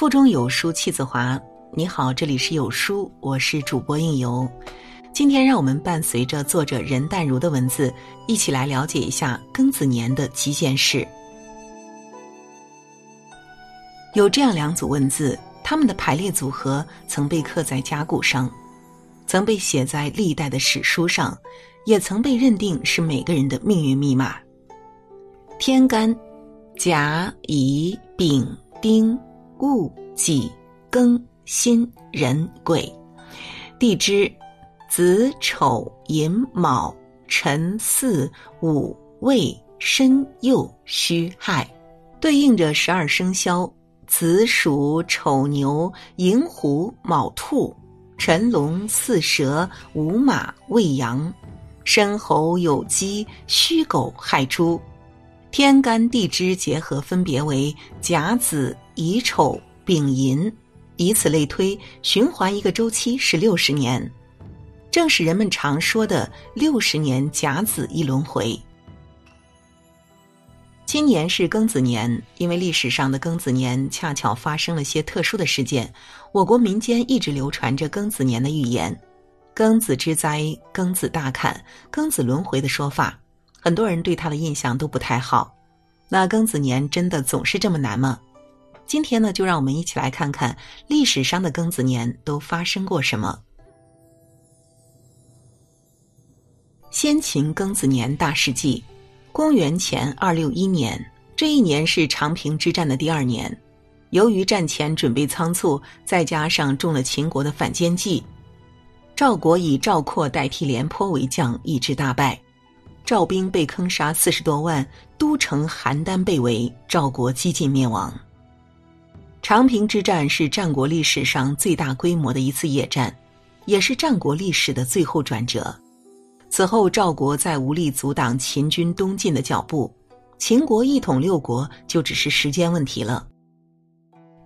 腹中有书气自华。你好，这里是有书，我是主播应由。今天让我们伴随着作者任淡如的文字，一起来了解一下庚子年的几件事。有这样两组文字，它们的排列组合曾被刻在甲骨上，曾被写在历代的史书上，也曾被认定是每个人的命运密码。天干，甲、乙、丙、丁、戊、己、庚、辛、壬、癸；地支，子、丑、寅、卯、辰、巳、午、未、申、酉、戌、亥，对应着十二生肖。子鼠、丑牛、寅虎、卯兔、辰龙、巳蛇、午马、未羊、申猴、酉鸡、戌狗、亥猪，天干地支结合分别为甲子、乙丑、丙寅，以此类推，循环一个周期是六十年，正是人们常说的六十年甲子一轮回。今年是庚子年，因为历史上的庚子年恰巧发生了些特殊的事件，我国民间一直流传着庚子年的预言，“庚子之灾，庚子大坎，庚子轮回”的说法，很多人对他的印象都不太好。那庚子年真的总是这么难吗？今天呢，就让我们一起来看看历史上的庚子年都发生过什么。先秦庚子年大事记。公元前二六一年，这一年是长平之战的第二年。由于战前准备仓促，再加上中了秦国的反间计，赵国以赵括代替廉颇为将，一致大败。赵兵被坑杀四十多万，都城邯郸被围，赵国几近灭亡。长平之战是战国历史上最大规模的一次野战，也是战国历史的最后转折。此后，赵国再无力阻挡秦军东进的脚步，秦国一统六国就只是时间问题了。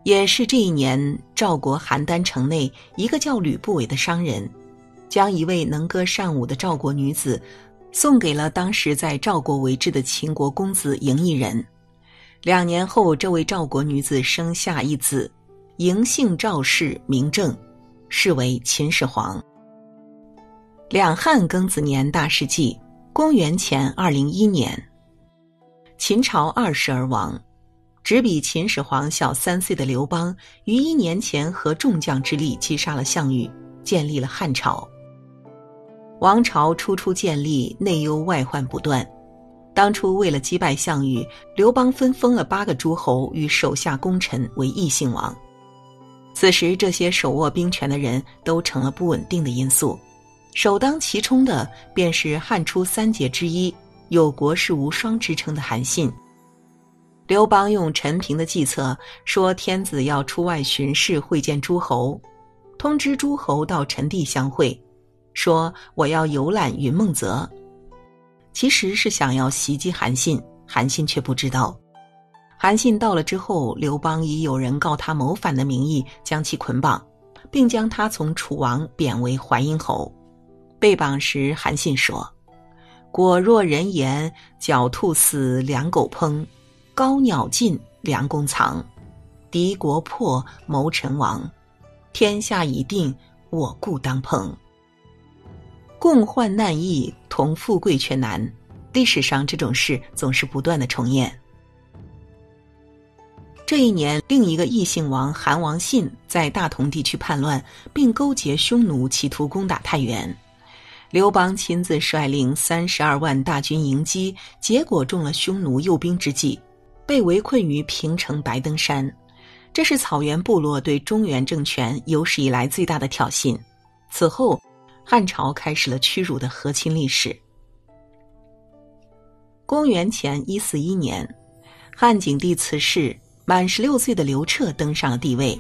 也是这一年，赵国邯郸城内一个叫吕不韦的商人，将一位能歌善舞的赵国女子送给了当时在赵国为质的秦国公子嬴异人。两年后，这位赵国女子生下一子，嬴姓赵氏，名政，是为秦始皇。两汉庚子年大事记，公元前二零一年，秦朝二世而亡，只比秦始皇小三岁的刘邦，于一年前和众将之力击杀了项羽，建立了汉朝。王朝初初建立，内忧外患不断。当初为了击败项羽，刘邦分封了八个诸侯与手下功臣为异姓王。此时，这些手握兵权的人都成了不稳定的因素。首当其冲的便是汉初三杰之一、有“国士无双”之称的韩信。刘邦用陈平的计策，说天子要出外巡视会见诸侯，通知诸侯到陈地相会，说我要游览云梦泽。其实是想要袭击韩信，韩信却不知道。韩信到了之后，刘邦以有人告他谋反的名义将其捆绑，并将他从楚王贬为淮阴侯。被绑时，韩信说：“果若人言，狡兔死，良狗烹；高鸟尽，良弓藏。敌国破，谋臣亡。天下已定，我故当烹。共患难易，同富贵却难。历史上这种事总是不断的重演。这一年，另一个异姓王韩王信在大同地区叛乱，并勾结匈奴，企图攻打太原。”刘邦亲自率领三十二万大军迎击，结果中了匈奴诱兵之计，被围困于平城白登山。这是草原部落对中原政权有史以来最大的挑衅。此后，汉朝开始了屈辱的和亲历史。公元前一四一年，汉景帝辞世，满十六岁的刘彻登上了帝位。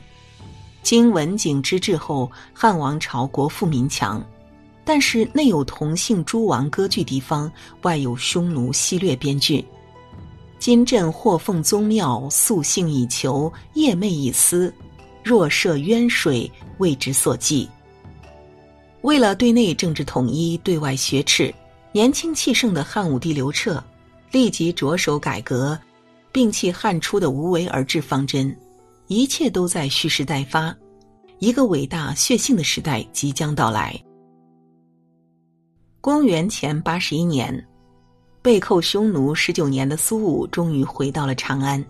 经文景之治后，汉王朝国富民强。但是内有同姓诸王割据地方，外有匈奴西掠边郡。今朕或奉宗庙，素性以求，夜寐以思。若涉渊水，为之所忌。为了对内政治统一，对外学耻，年轻气盛的汉武帝刘彻立即着手改革，摒弃汉初的无为而治方针，一切都在蓄势待发，一个伟大血性的时代即将到来。公元前八十一年，被扣匈奴十九年的苏武终于回到了长安。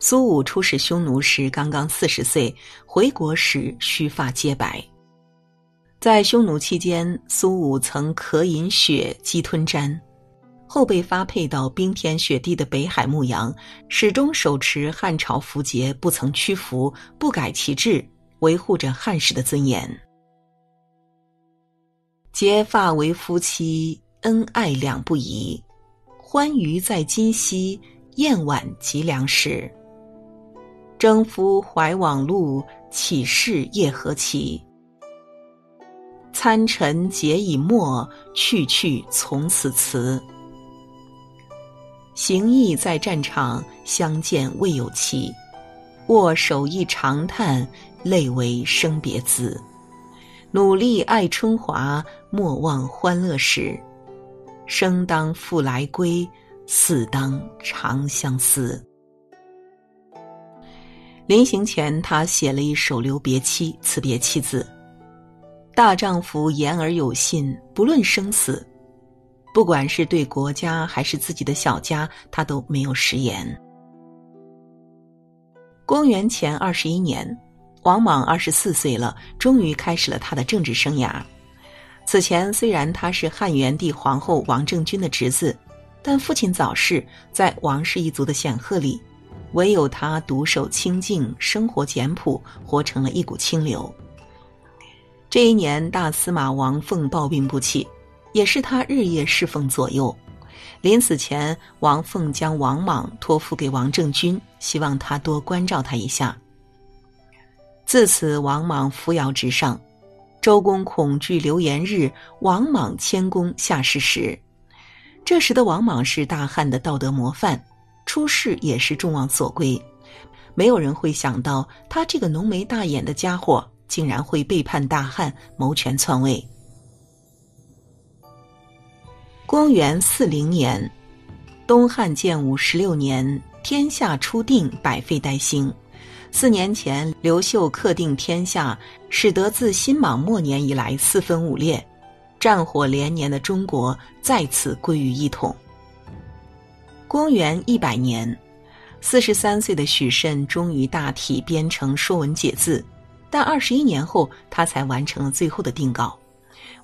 苏武出使匈奴时刚刚四十岁，回国时须发皆白。在匈奴期间，苏武曾渴饮血，饥吞毡，后被发配到冰天雪地的北海牧羊，始终手持汉朝符节，不曾屈服，不改其志，维护着汉室的尊严。结发为夫妻，恩爱两不疑，欢娱在今夕，宴晚及良时。征夫怀往路，岂是夜何其？参陈结以沫，去去从此辞。行役在战场，相见未有期。握手一长叹，泪为生别滋。努力爱春华，莫忘欢乐时。生当复来归，死当长相思。临行前，他写了一首留别妻、辞别妻子。大丈夫言而有信，不论生死，不管是对国家还是自己的小家，他都没有食言。公元前二十一年，王莽二十四岁了，终于开始了他的政治生涯。此前虽然他是汉元帝皇后王政君的侄子，但父亲早逝，在王氏一族的显赫里，唯有他独守清静，生活简朴，活成了一股清流。这一年，大司马王凤暴病不起，也是他日夜侍奉左右。临死前，王凤将王莽托付给王政君，希望他多关照他一下。自此，王莽扶摇直上。周公恐惧流言日，王莽谦恭下士时。这时的王莽是大汉的道德模范，出世也是众望所归。没有人会想到，他这个浓眉大眼的家伙。竟然会背叛大汉，谋权篡位。公元四零年，东汉建武十六年，天下初定，百废待兴。四年前，刘秀克定天下，使得自新莽末年以来四分五裂、战火连年的中国再次归于一统。公元一百年，四十三岁的许慎终于大体编成《说文解字》。但二十一年后，他才完成了最后的定稿。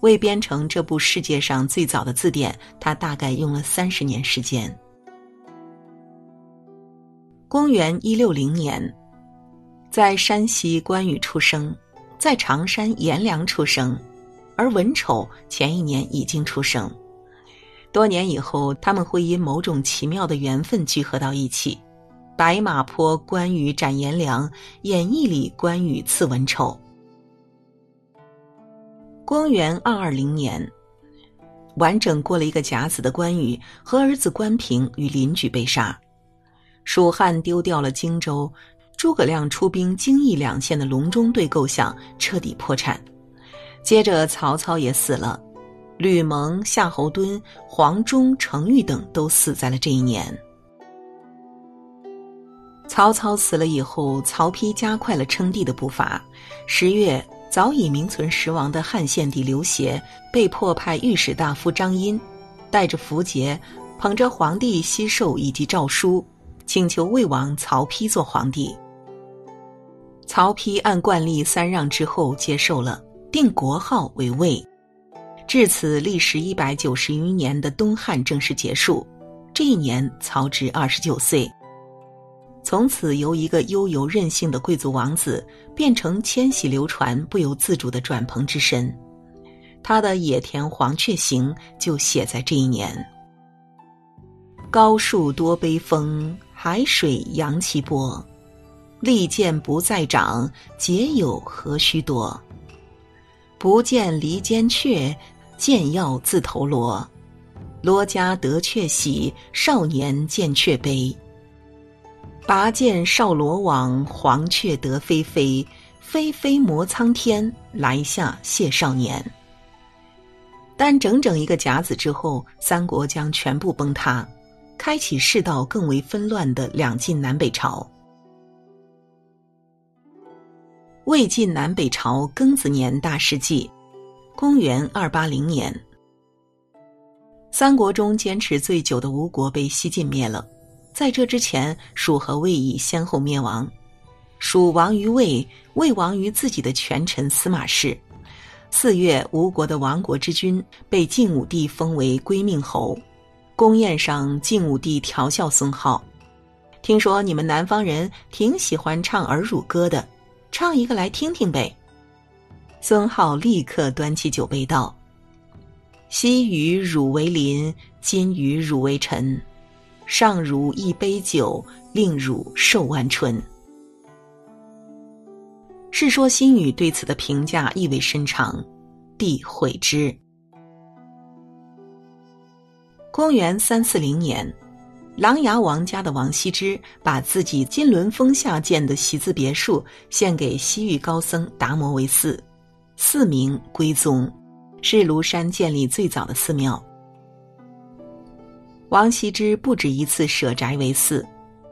为编成这部世界上最早的字典，他大概用了三十年时间。公元一六零年，在山西关羽出生，在常山颜良出生，而文丑前一年已经出生。多年以后，他们会因某种奇妙的缘分聚合到一起。白马坡关羽斩颜良，演义里关羽刺文丑。公元二二零年，完整过了一个甲子的关羽和儿子关平与邻居被杀，蜀汉丢掉了荆州，诸葛亮出兵荆益两县的隆中对构想彻底破产。接着曹操也死了，吕蒙、夏侯惇、黄忠、程昱等都死在了这一年。曹操死了以后，曹丕加快了称帝的步伐。十月，早已名存实亡的汉献帝刘协被迫派御史大夫张殷，带着符节，捧着皇帝西寿以及诏书，请求魏王曹丕做皇帝。曹丕按惯例三让之后接受了，定国号为魏。至此，历时一百九十余年的东汉正式结束。这一年，曹植二十九岁。从此，由一个悠游任性的贵族王子，变成千禧流传、不由自主的转蓬之身。他的《野田黄雀行》就写在这一年。高树多悲风，海水扬其波。利剑不再长，结友何须多？不见离间雀，见要自投罗。罗家得雀喜，少年见雀悲。拔剑少罗网，黄雀得飞飞，飞飞摩苍天，来下谢少年。但整整一个甲子之后，三国将全部崩塌，开启世道更为纷乱的两晋南北朝。魏晋南北朝庚子年大事记，公元二八零年。三国中坚持最久的吴国被西晋灭了，在这之前，蜀和魏已先后灭亡。蜀亡于魏，魏亡于自己的权臣司马氏。四月，吴国的亡国之君被晋武帝封为归命侯。宫宴上，晋武帝调笑孙浩：“听说你们南方人挺喜欢唱儿乳歌的，唱一个来听听呗。”孙浩立刻端起酒杯道。昔与汝为邻，今与汝为臣。上汝一杯酒，令汝寿万春。《世说新语》对此的评价意味深长，帝悔之。公元三四零年，琅琊王家的王羲之把自己金轮峰下建的习字别墅献给西域高僧达摩为寺，寺名归宗。是庐山建立最早的寺庙。王羲之不止一次舍宅为寺，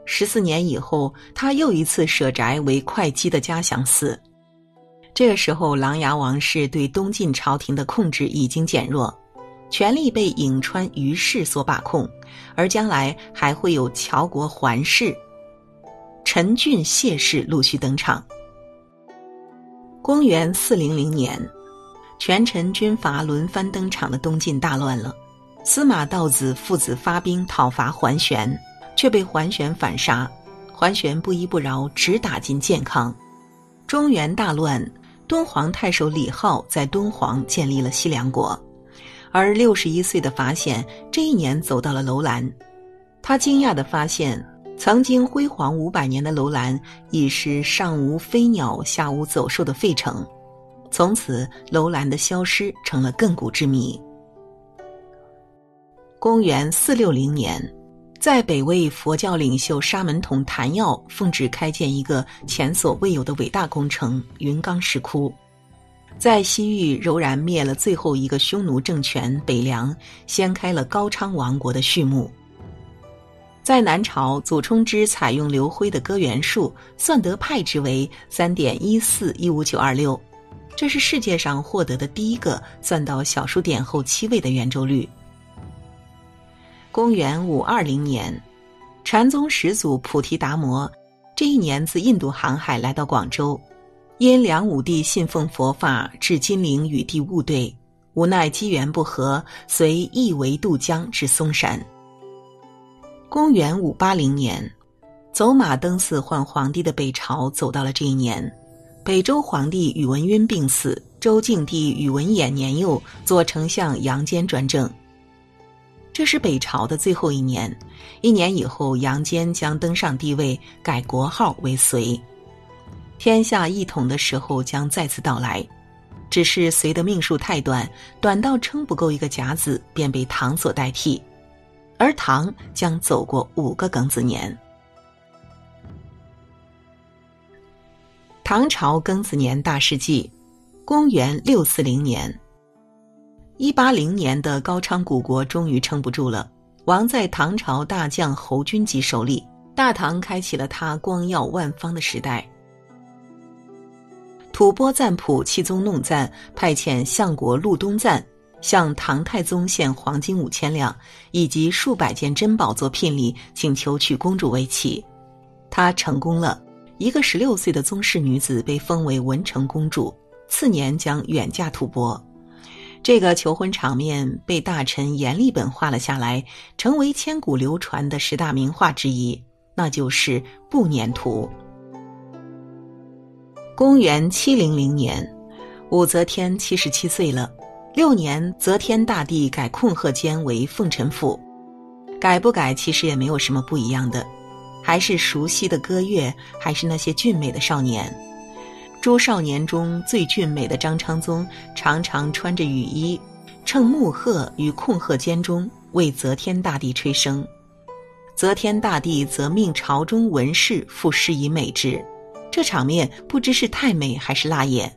十四年以后，他又一次舍宅为会稽的嘉祥寺。这个时候，琅琊王氏对东晋朝廷的控制已经减弱，权力被颍川于氏所把控，而将来还会有乔国桓氏、陈郡谢氏陆续登场。公元四零零年。权臣军阀轮番登场的东晋大乱了，司马道子父子发兵讨伐桓玄，却被桓玄反杀。桓玄不依不饶，直打进建康。中原大乱，敦煌太守李浩在敦煌建立了西凉国，而六十一岁的法显这一年走到了楼兰，他惊讶地发现，曾经辉煌五百年的楼兰已是上无飞鸟，下无走兽的废城。从此，楼兰的消失成了亘古之谜。公元四六零年，在北魏佛教领袖沙门统谭耀奉旨开建一个前所未有的伟大工程——云冈石窟，在西域柔然灭了最后一个匈奴政权北凉，掀开了高昌王国的序幕。在南朝，祖冲之采用刘徽的歌元数，算得派值为三点一四一五九二六。这是世界上获得的第一个算到小数点后七位的圆周率。公元五二零年，禅宗始祖菩提达摩这一年自印度航海来到广州，因梁武帝信奉佛法，至金陵与帝务对，无奈机缘不合，随义为渡江至嵩山。公元五八零年，走马灯似换皇帝的北朝走到了这一年。北周皇帝宇文赟病死，周敬帝宇文衍年幼，左丞相杨坚专政。这是北朝的最后一年，一年以后，杨坚将登上帝位，改国号为隋。天下一统的时候将再次到来，只是隋的命数太短，短到撑不够一个甲子，便被唐所代替，而唐将走过五个庚子年。唐朝庚子年大事记，公元六四零年。一八零年的高昌古国终于撑不住了，亡在唐朝大将侯君集手里。大唐开启了他光耀万方的时代。吐蕃赞普弃宗弄赞，派遣相国陆东赞向唐太宗献黄金五千两以及数百件珍宝做聘礼，请求娶公主为妻。他成功了。一个十六岁的宗室女子被封为文成公主，次年将远嫁吐蕃。这个求婚场面被大臣阎立本画了下来，成为千古流传的十大名画之一，那就是《步辇图》。公元七零零年，武则天七十七岁了，六年，则天大帝改控鹤监为奉臣府，改不改其实也没有什么不一样的。还是熟悉的歌乐，还是那些俊美的少年。诸少年中最俊美的张昌宗，常常穿着雨衣，乘木鹤与控鹤间中为则天大帝吹笙。则天大帝则命朝中文士赋诗以美之，这场面不知是太美还是辣眼。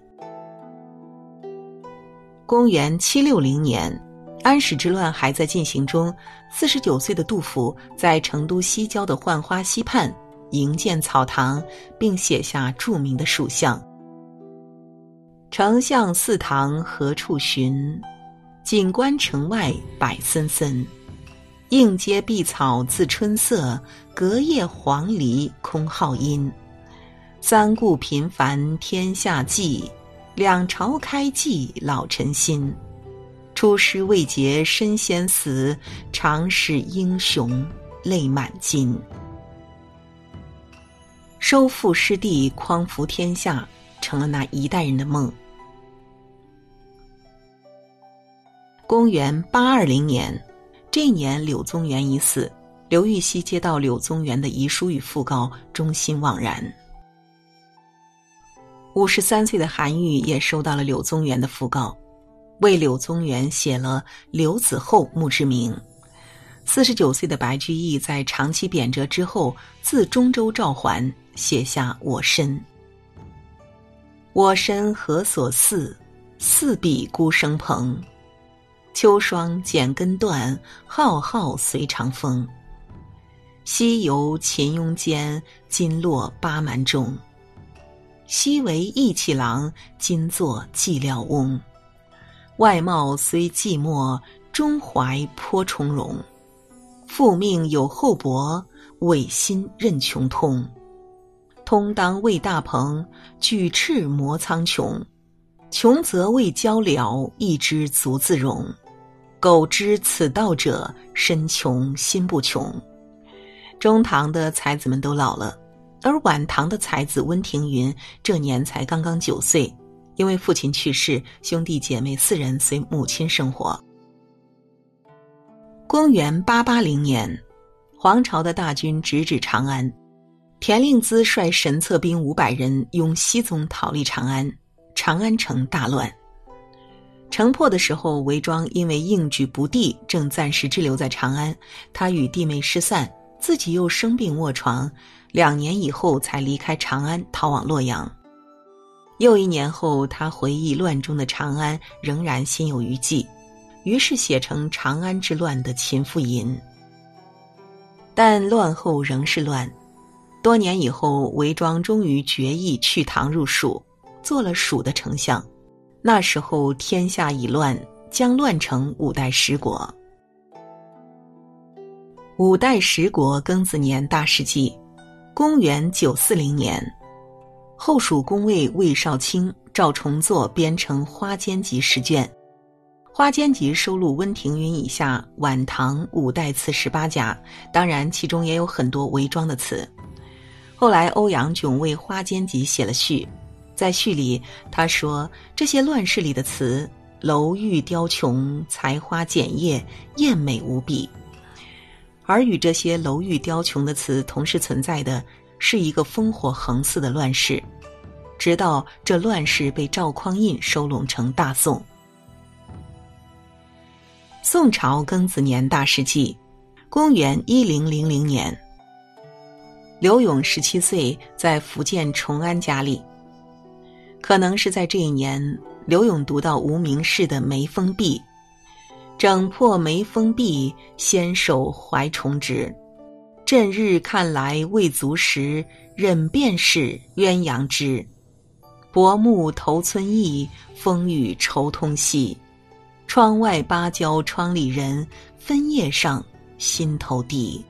公元七六零年。安史之乱还在进行中，四十九岁的杜甫在成都西郊的浣花溪畔营建草堂，并写下著名的蜀相：“丞相祠堂何处寻？锦官城外柏森森。应阶碧草自春色，隔叶黄鹂空号音。三顾频繁天下计，两朝开济老臣心。出师未捷身先死，长使英雄泪满襟。收复失地，匡扶天下，成了那一代人的梦。公元八二零年，这一年柳宗元已死。刘禹锡接到柳宗元的遗书与讣告，忠心惘然。五十三岁的韩愈也收到了柳宗元的讣告，为柳宗元写了《柳子厚墓志铭》。四十九岁的白居易在长期贬谪之后，自中州召还，写下《我身》：“我身何所似？似彼孤生蓬。秋霜剪根断，浩浩随长风。西游秦雍间，今落八蛮中。”昔为义气郎，今作寂寥翁。外貌虽寂寞，中怀颇从容。复命有厚薄，委心任穷通。通当为大鹏，举翅摩苍穹。穷则为交辽，一之足自容。苟知此道者，身穷心不穷。中唐的才子们都老了。而晚唐的才子温庭筠这年才刚刚九岁，因为父亲去世，兄弟姐妹四人随母亲生活。公元八八零年，黄巢的大军直指长安，田令孜率神策兵五百人拥西宗逃离长安，长安城大乱。城破的时候，韦庄因为应举不第，正暂时滞留在长安，他与弟妹失散，自己又生病卧床。两年以后才离开长安，逃往洛阳。又一年后，他回忆乱中的长安，仍然心有余悸，于是写成《长安之乱》的《秦妇吟》。但乱后仍是乱。多年以后，韦庄终于决意去唐入蜀，做了蜀的丞相。那时候天下已乱，将乱成五代十国。五代十国庚子年大事记。公元九四零年，后蜀公尉魏少卿赵重作编成《花间集》十卷，《花间集》收录温庭筠以下晚唐五代词十八家，当然其中也有很多韦庄的词。后来欧阳炯为《花间集》写了序，在序里他说：“这些乱世里的词，楼玉雕琼，才花简叶，艳美无比。”而与这些楼玉雕琼的词同时存在的，是一个烽火横肆的乱世，直到这乱世被赵匡胤收拢成大宋。宋朝庚子年大事记，公元一零零零年，刘永十七岁，在福建崇安家里。可能是在这一年，刘永读到无名氏的《眉峰壁》。整破眉峰壁，先手怀重植。振日看来未足时，忍便是鸳鸯枝。薄暮投村意，风雨愁通夕。窗外芭蕉窗里人，分叶上心头滴。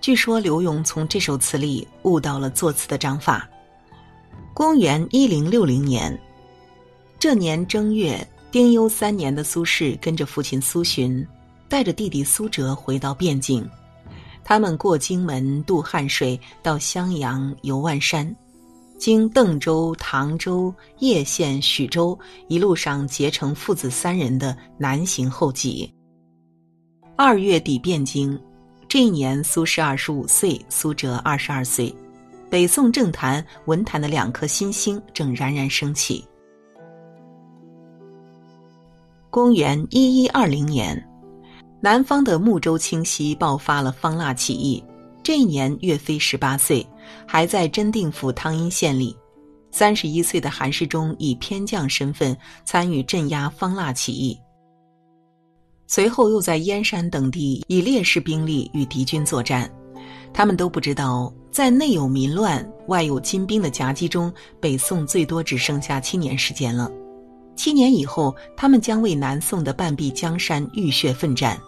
据说刘永从这首词里悟到了作词的章法。公元一零六零年，这年正月。丁忧三年的苏轼跟着父亲苏洵，带着弟弟苏辙回到汴京。他们过荆门，渡汉水，到襄阳，游万山，经邓州、唐州、叶县、许州，一路上结成父子三人的南行后记。二月底汴京，这一年苏轼二十五岁，苏辙二十二岁，北宋政坛、文坛的两颗新星正冉冉升起。公元一一二零年，南方的睦州清溪爆发了方腊起义。这一年，岳飞十八岁，还在真定府汤阴县里。三十一岁的韩世忠以偏将身份参与镇压方腊起义。随后又在燕山等地以劣势兵力与敌军作战。他们都不知道，在内有民乱、外有金兵的夹击中，北宋最多只剩下七年时间了。七年以后，他们将为南宋的半壁江山浴血奋战。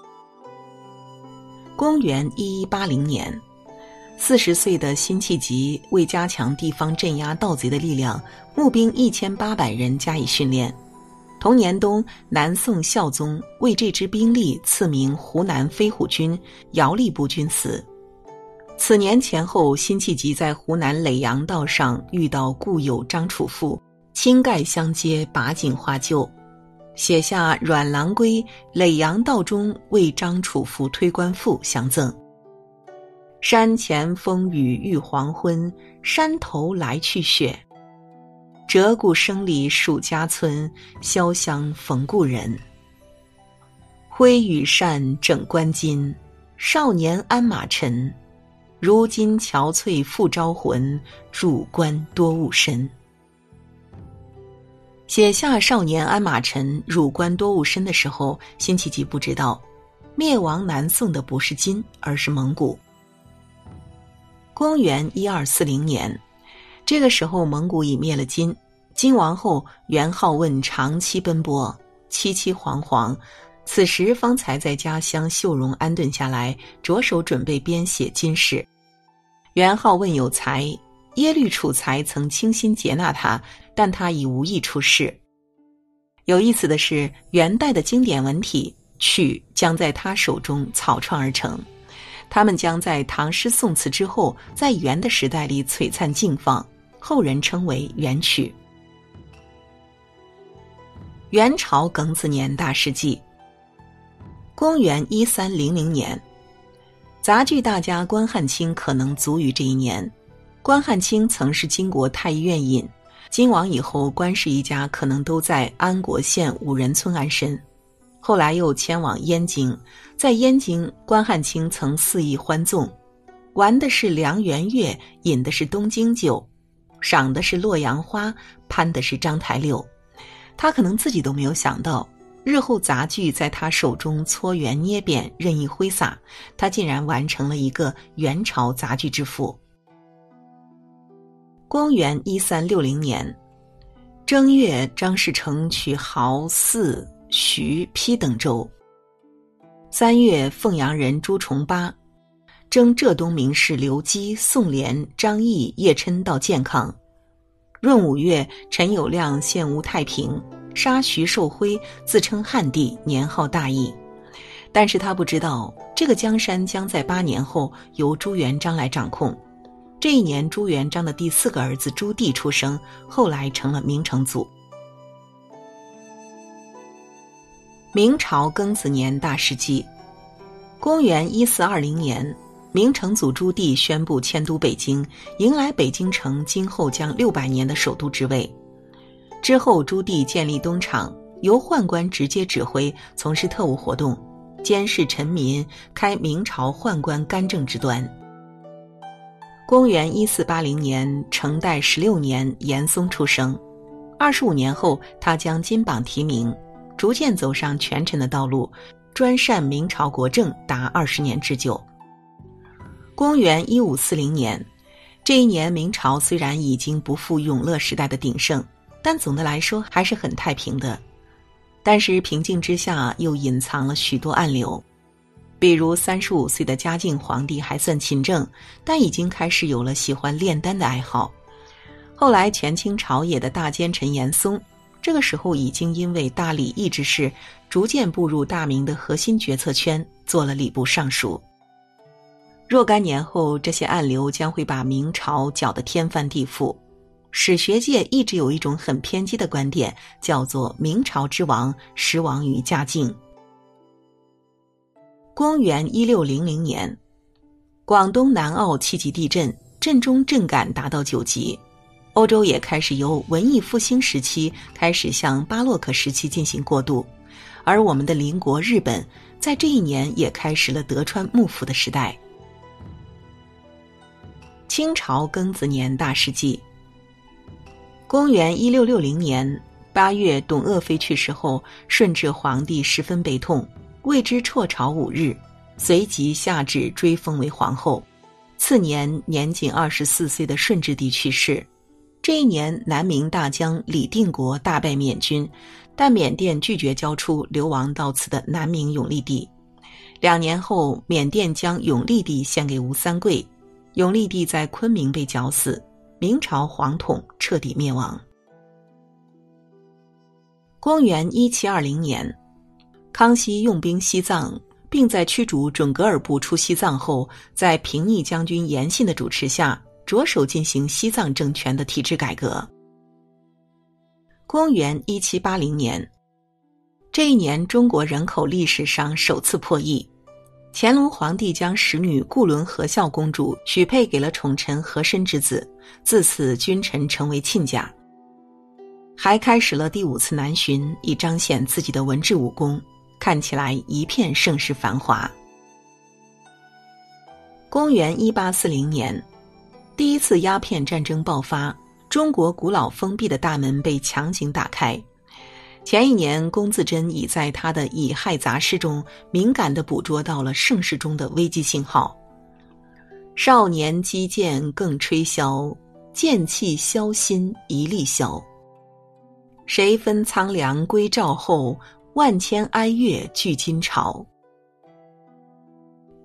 公元一一八零年，四十岁的辛弃疾为加强地方镇压盗贼的力量，募兵一千八百人加以训练。同年冬，南宋孝宗为这支兵力赐名湖南飞虎军、姚吏部军司。此年前后，辛弃疾在湖南耒阳道上遇到故友张楚父，倾盖相接，把景画旧，写下《阮郎归耒阳道中为张楚父推官赋》相赠。山前风雨欲黄昏，山头来去雪。折骨声里数家村，潇湘逢故人。挥羽扇整冠巾，少年鞍马尘。如今憔悴复招魂，入关多务身。写下“少年鞍马尘，入关多务身”的时候，辛弃疾不知道，灭亡南宋的不是金，而是蒙古。公元一二四零年，这个时候蒙古已灭了金。金王后元好问长期奔波，凄凄惶惶，此时方才在家乡秀容安顿下来，着手准备编写金史。元好问有才，耶律楚材曾倾心接纳他，但他已无意出仕。有意思的是，元代的经典文体曲将在他手中草创而成，他们将在唐诗宋词之后，在元的时代里璀璨竞放，后人称为元曲。元朝庚子年大事记。公元一三零零年，杂剧大家关汉卿可能卒于这一年。关汉卿曾是金国太医院尹，金亡以后，关氏一家可能都在安国县五人村安身。后来又迁往燕京，在燕京，关汉卿曾肆意欢纵，玩的是梁元月，饮的是东京酒，赏的是洛阳花，攀的是章台柳。他可能自己都没有想到，日后杂剧在他手中搓圆捏扁、任意挥洒，他竟然完成了一个元朝杂剧之父。公元一三六零年正月，张士诚取濠、泗、徐、邳等州。三月，凤阳人朱重八征浙东名士刘基、宋濂、张毅、叶琛到建康。闰五月，陈友谅献吴太平，杀徐寿辉，自称汉帝，年号大义。但是他不知道，这个江山将在八年后由朱元璋来掌控。这一年，朱元璋的第四个儿子朱棣出生，后来成了明成祖。明朝庚子年大事记，公元一四二零年。明成祖朱棣宣布迁都北京，迎来北京城今后将六百年的首都之位。之后，朱棣建立东厂，由宦官直接指挥，从事特务活动，监视臣民，开明朝宦官干政之端。公元一四八零年，成代十六年，严嵩出生。二十五年后，他将金榜题名，逐渐走上权臣的道路，专擅明朝国政达二十年之久。公元一五四零年，这一年明朝虽然已经不复永乐时代的鼎盛，但总的来说还是很太平的。但是平静之下又隐藏了许多暗流，比如三十五岁的嘉靖皇帝还算勤政，但已经开始有了喜欢炼丹的爱好。后来权倾朝野的大奸臣严嵩，这个时候已经因为大礼义之事，逐渐步入大明的核心决策圈，做了礼部尚书。若干年后，这些暗流将会把明朝搅得天翻地覆。史学界一直有一种很偏激的观点，叫做“明朝之亡，实亡于嘉靖”。公元一六零零年，广东南澳七级地震，震中震感达到九级，欧洲也开始由文艺复兴时期开始向巴洛克时期进行过渡，而我们的邻国日本，在这一年也开始了德川幕府的时代。清朝庚子年大事记。公元一六六零年八月，董鄂妃去世后，顺治皇帝十分悲痛，为之辍朝五日，随即下旨追封为皇后。次年，年仅二十四岁的顺治帝去世。这一年，南明大将李定国大败缅军，但缅甸拒绝交出流亡到此的南明永历帝。两年后，缅甸将永历帝献给吴三桂，永历帝在昆明被绞死，明朝皇统彻底灭亡。公元一七二零年，康熙用兵西藏。并在驱逐准噶尔部出西藏后，在平逆将军严信的主持下，着手进行西藏政权的体制改革。公元一七八零年，这一年中国人口历史上首次破亿。乾隆皇帝将使女固伦和孝公主许配给了宠臣和珅之子，自此君臣成为亲家。还开始了第五次南巡，以彰显自己的文治武功。看起来一片盛世繁华。公元一八四零年，第一次鸦片战争爆发，中国古老封闭的大门被强行打开。前一年，龚自珍已在他的《乙亥杂诗》中敏感地捕捉到了盛世中的危机信号。少年击剑更吹箫，剑气消心一粒消。谁分苍凉归赵后？万千哀乐聚今朝。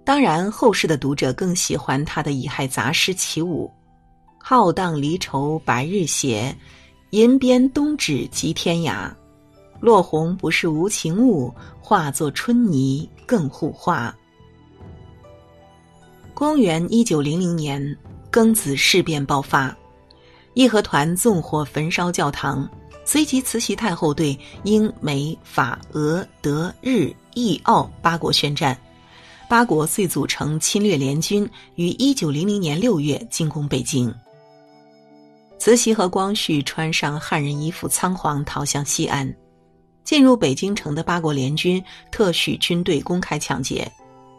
当然，后世的读者更喜欢他的《乙亥杂诗》起舞：“浩荡离愁白日斜，银鞭东指及天涯。落红不是无情物，化作春泥更护花。”公元一九零零年，庚子事变爆发，义和团纵火焚烧教堂。随即慈禧太后对英、美、法、俄、德、日、意、奥八国宣战，八国遂组成侵略联军，于一九零零年六月进攻北京。慈禧和光绪穿上汉人衣服，仓皇逃向西安。进入北京城的八国联军特许军队公开抢劫，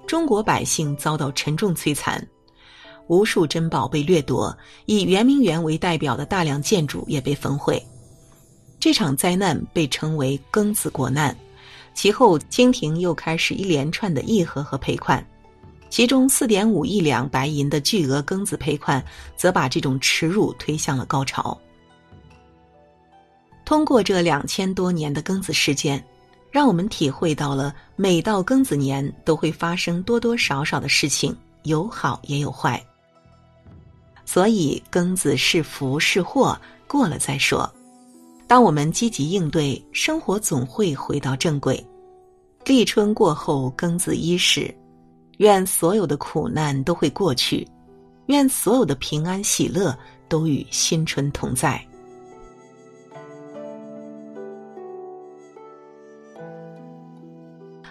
中国百姓遭到沉重摧残，无数珍宝被掠夺，以圆明园为代表的大量建筑也被焚毁。这场灾难被称为庚子国难，其后清廷又开始一连串的议和和赔款，其中四点五亿两白银的巨额庚子赔款，则把这种耻辱推向了高潮。通过这两千多年的庚子事件，让我们体会到了每到庚子年都会发生多多少少的事情，有好也有坏。所以庚子是福是祸，过了再说。当我们积极应对，生活总会回到正轨。立春过后，庚子伊始，愿所有的苦难都会过去，愿所有的平安喜乐都与新春同在。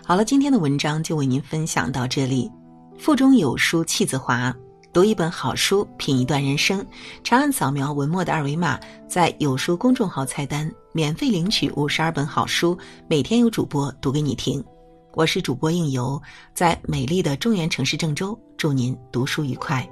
好了，今天的文章就为您分享到这里。腹中有书气自华。读一本好书，品一段人生。长按扫描文末的二维码，在有书公众号菜单免费领取五十二本好书，每天有主播读给你听。我是主播应由，在美丽的中原城市郑州，祝您读书愉快。